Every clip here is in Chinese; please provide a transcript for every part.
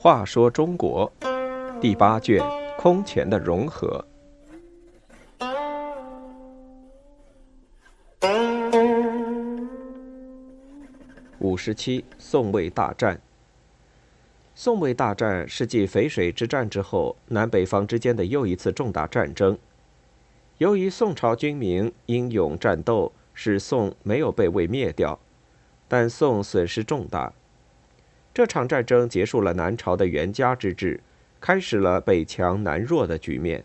话说中国第八卷空前的融合。五十七，宋魏大战。宋魏大战是继淝水之战之后，南北方之间的又一次重大战争。由于宋朝军民英勇战斗，使宋没有被魏灭掉，但宋损失重大。这场战争结束了南朝的元嘉之治，开始了北强南弱的局面。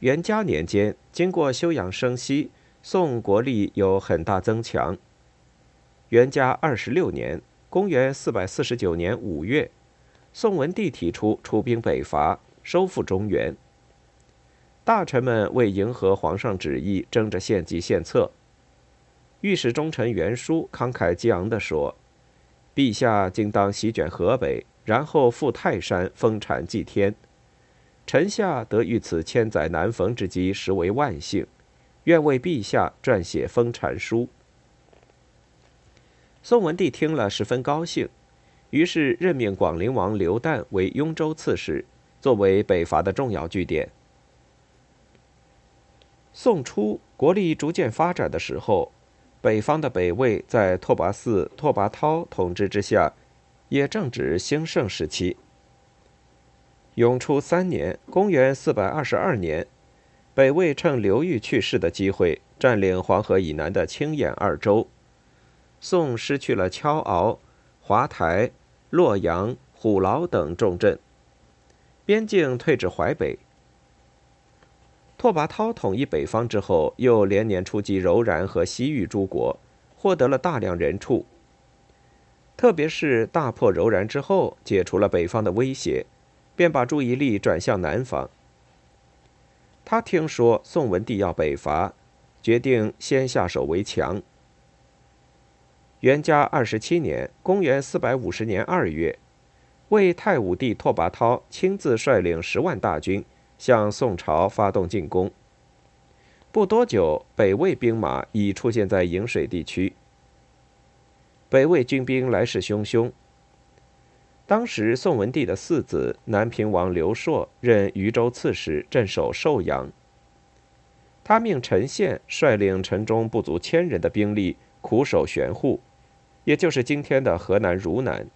元嘉年间，经过休养生息，宋国力有很大增强。元嘉二十六年。公元四百四十九年五月，宋文帝提出出兵北伐，收复中原。大臣们为迎合皇上旨意，争着献计献策。御史中丞袁术慷慨激昂地说：“陛下今当席卷河北，然后赴泰山封禅祭天。臣下得遇此千载难逢之机，实为万幸。愿为陛下撰写封禅书。”宋文帝听了十分高兴，于是任命广陵王刘旦为雍州刺史，作为北伐的重要据点。宋初国力逐渐发展的时候，北方的北魏在拓跋嗣、拓跋焘统治之下，也正值兴盛时期。永初三年（公元422年），北魏趁刘裕去世的机会，占领黄河以南的青兖二州。宋失去了敲鳌、华台、洛阳、虎牢等重镇，边境退至淮北。拓跋焘统一北方之后，又连年出击柔然和西域诸国，获得了大量人畜。特别是大破柔然之后，解除了北方的威胁，便把注意力转向南方。他听说宋文帝要北伐，决定先下手为强。元嘉二十七年（公元四百五十年二月），魏太武帝拓跋焘亲自率领十万大军向宋朝发动进攻。不多久，北魏兵马已出现在颍水地区。北魏军兵来势汹汹。当时，宋文帝的四子南平王刘硕任渝州刺史，镇守寿阳。他命陈宪率领城中不足千人的兵力苦守玄户。也就是今天的河南汝南。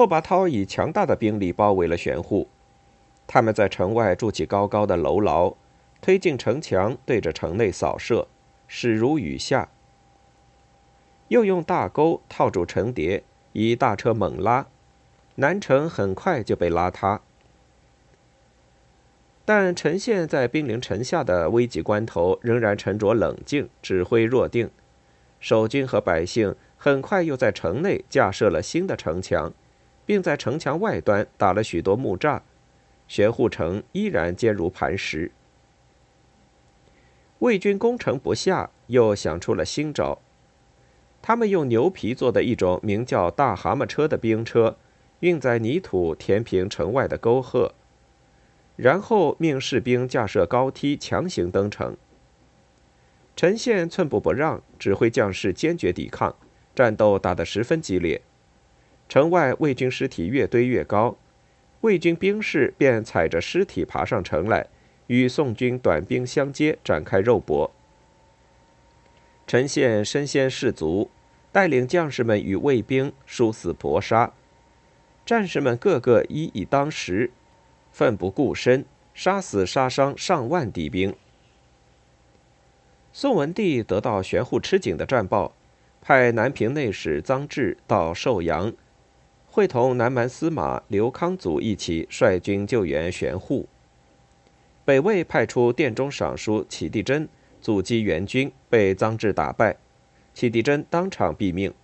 拓跋焘以强大的兵力包围了玄户，他们在城外筑起高高的楼牢，推进城墙，对着城内扫射，势如雨下。又用大钩套住城叠，以大车猛拉，南城很快就被拉塌。但陈宪在兵临城下的危急关头，仍然沉着冷静，指挥若定。守军和百姓很快又在城内架设了新的城墙，并在城墙外端打了许多木栅，玄户城依然坚如磐石。魏军攻城不下，又想出了新招。他们用牛皮做的一种名叫“大蛤蟆车”的兵车，运载泥土填平城外的沟壑，然后命士兵架设高梯，强行登城。陈宪寸步不让，指挥将士坚决抵抗，战斗打得十分激烈。城外魏军尸体越堆越高，魏军兵士便踩着尸体爬上城来，与宋军短兵相接，展开肉搏。陈宪身先士卒，带领将士们与魏兵殊死搏杀，战士们个个一以当十，奋不顾身，杀死杀伤上万敌兵。宋文帝得到玄户吃紧的战报，派南平内史臧质到寿阳，会同南蛮司马刘康祖一起率军救援玄户。北魏派出殿中尚书启帝真阻击援军，被臧质打败，启帝真当场毙命。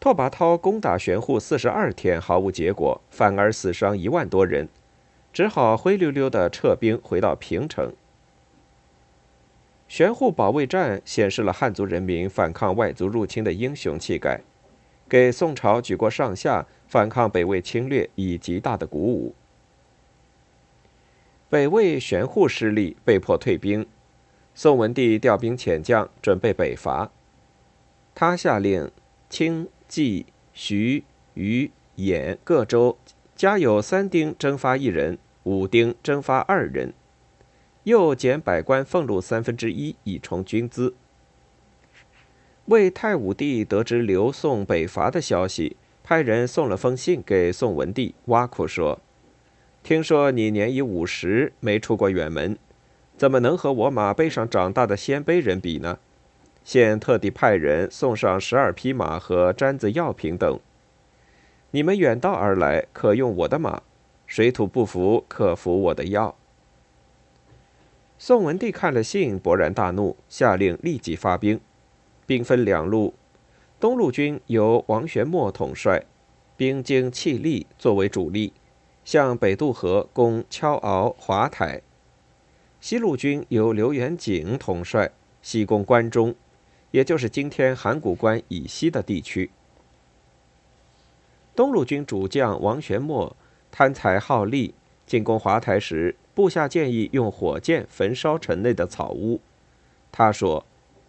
拓跋焘攻打玄户四十二天毫无结果，反而死伤一万多人，只好灰溜溜的撤兵回到平城。玄户保卫战显示了汉族人民反抗外族入侵的英雄气概，给宋朝举国上下反抗北魏侵略以极大的鼓舞。北魏玄护失利，被迫退兵。宋文帝调兵遣将，准备北伐。他下令清、冀、徐、豫、兖各州加有三丁征发一人，五丁征发二人，又减百官俸禄三分之一，以充军资。魏太武帝得知刘宋北伐的消息，派人送了封信给宋文帝，挖苦说。听说你年已五十，没出过远门，怎么能和我马背上长大的鲜卑人比呢？现特地派人送上十二匹马和毡子、药品等。你们远道而来，可用我的马；水土不服，可服我的药。宋文帝看了信，勃然大怒，下令立即发兵。兵分两路，东路军由王玄谟统帅，兵精气力，作为主力。向北渡河攻敲敖、华台，西路军由刘元景统帅，西攻关中，也就是今天函谷关以西的地区。东路军主将王玄谟贪财好利，进攻华台时，部下建议用火箭焚烧城内的草屋。他说：“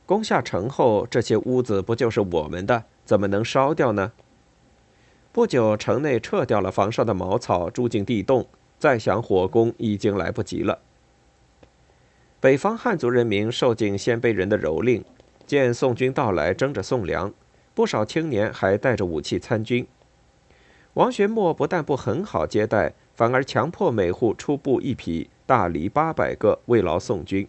攻下城后，这些屋子不就是我们的？怎么能烧掉呢？”不久，城内撤掉了房上的茅草，住进地洞，再想火攻已经来不及了。北方汉族人民受尽鲜卑人的蹂躏，见宋军到来，争着送粮，不少青年还带着武器参军。王玄谟不但不很好接待，反而强迫每户出布一匹大犁八百个，慰劳宋军，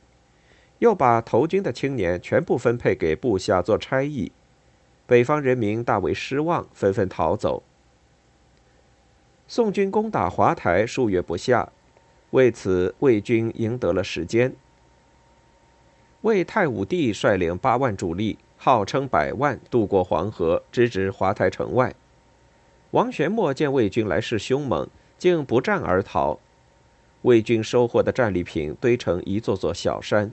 又把投军的青年全部分配给部下做差役。北方人民大为失望，纷纷逃走。宋军攻打华台数月不下，为此魏军赢得了时间。魏太武帝率领八万主力，号称百万，渡过黄河，直指华台城外。王玄谟见魏军来势凶猛，竟不战而逃。魏军收获的战利品堆成一座座小山。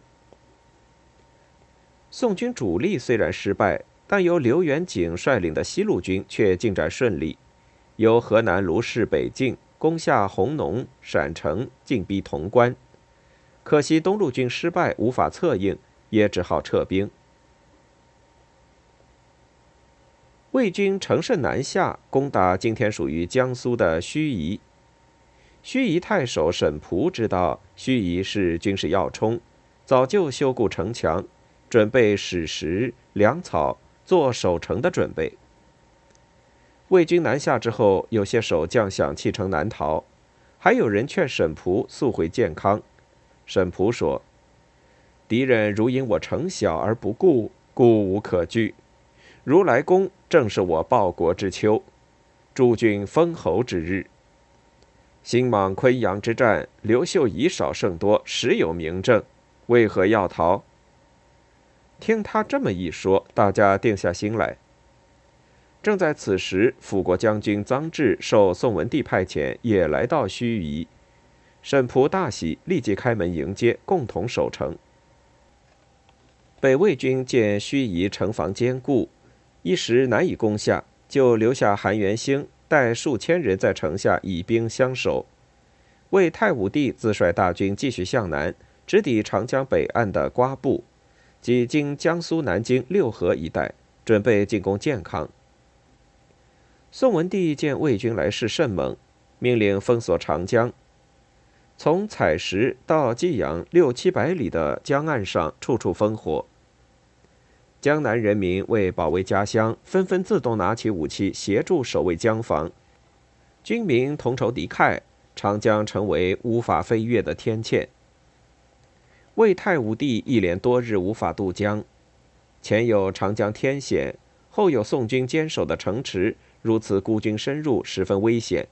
宋军主力虽然失败，但由刘元景率领的西路军却进展顺利。由河南卢氏北进，攻下弘农、陕城，进逼潼关。可惜东路军失败，无法策应，也只好撤兵。魏军乘胜南下，攻打今天属于江苏的盱眙。盱眙太守沈璞知道盱眙是军事要冲，早就修固城墙，准备矢石、粮草，做守城的准备。魏军南下之后，有些守将想弃城南逃，还有人劝沈仆速回健康。沈仆说：“敌人如因我城小而不顾，故无可惧；如来攻，正是我报国之秋，诸君封侯之日。新莽昆阳之战，刘秀以少胜多，实有明证，为何要逃？”听他这么一说，大家定下心来。正在此时，辅国将军臧质受宋文帝派遣，也来到盱眙。沈仆大喜，立即开门迎接，共同守城。北魏军见盱眙城防坚固，一时难以攻下，就留下韩元兴带数千人在城下以兵相守。魏太武帝自率大军继续向南，直抵长江北岸的瓜埠，即今江苏南京六合一带，准备进攻建康。宋文帝见魏军来势甚猛，命令封锁长江。从采石到济阳六七百里的江岸上，处处烽火。江南人民为保卫家乡，纷纷自动拿起武器协助守卫江防。军民同仇敌忾，长江成为无法飞越的天堑。魏太武帝一连多日无法渡江，前有长江天险，后有宋军坚守的城池。如此孤军深入，十分危险。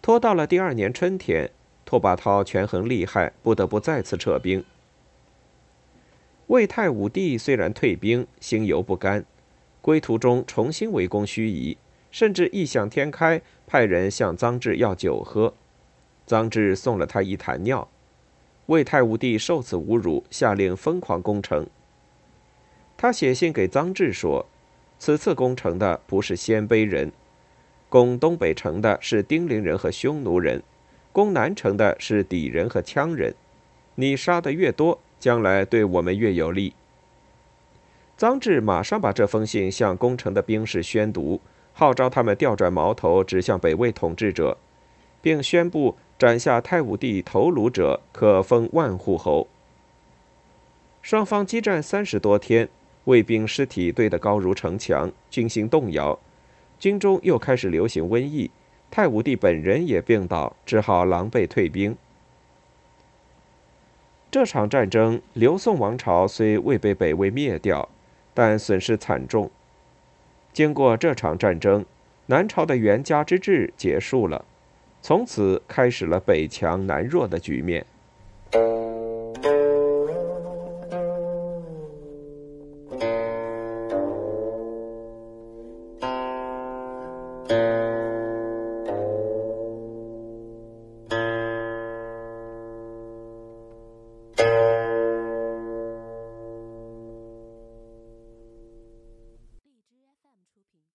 拖到了第二年春天，拓跋焘权衡利害，不得不再次撤兵。魏太武帝虽然退兵，心犹不甘，归途中重新围攻盱眙，甚至异想天开，派人向臧质要酒喝。臧质送了他一坛尿。魏太武帝受此侮辱，下令疯狂攻城。他写信给臧质说。此次攻城的不是鲜卑人，攻东北城的是丁陵人和匈奴人，攻南城的是敌人和羌人，你杀的越多，将来对我们越有利。”臧质马上把这封信向攻城的兵士宣读，号召他们调转矛头指向北魏统治者，并宣布斩下太武帝头颅者可封万户侯。双方激战三十多天，卫兵尸体堆得高如城墙，军心动摇，军中又开始流行瘟疫。太武帝本人也病倒，只好狼狈退兵。这场战争，刘宋王朝虽未被北魏灭掉，但损失惨重。经过这场战争，南朝的元嘉之治结束了，从此开始了北强南弱的局面。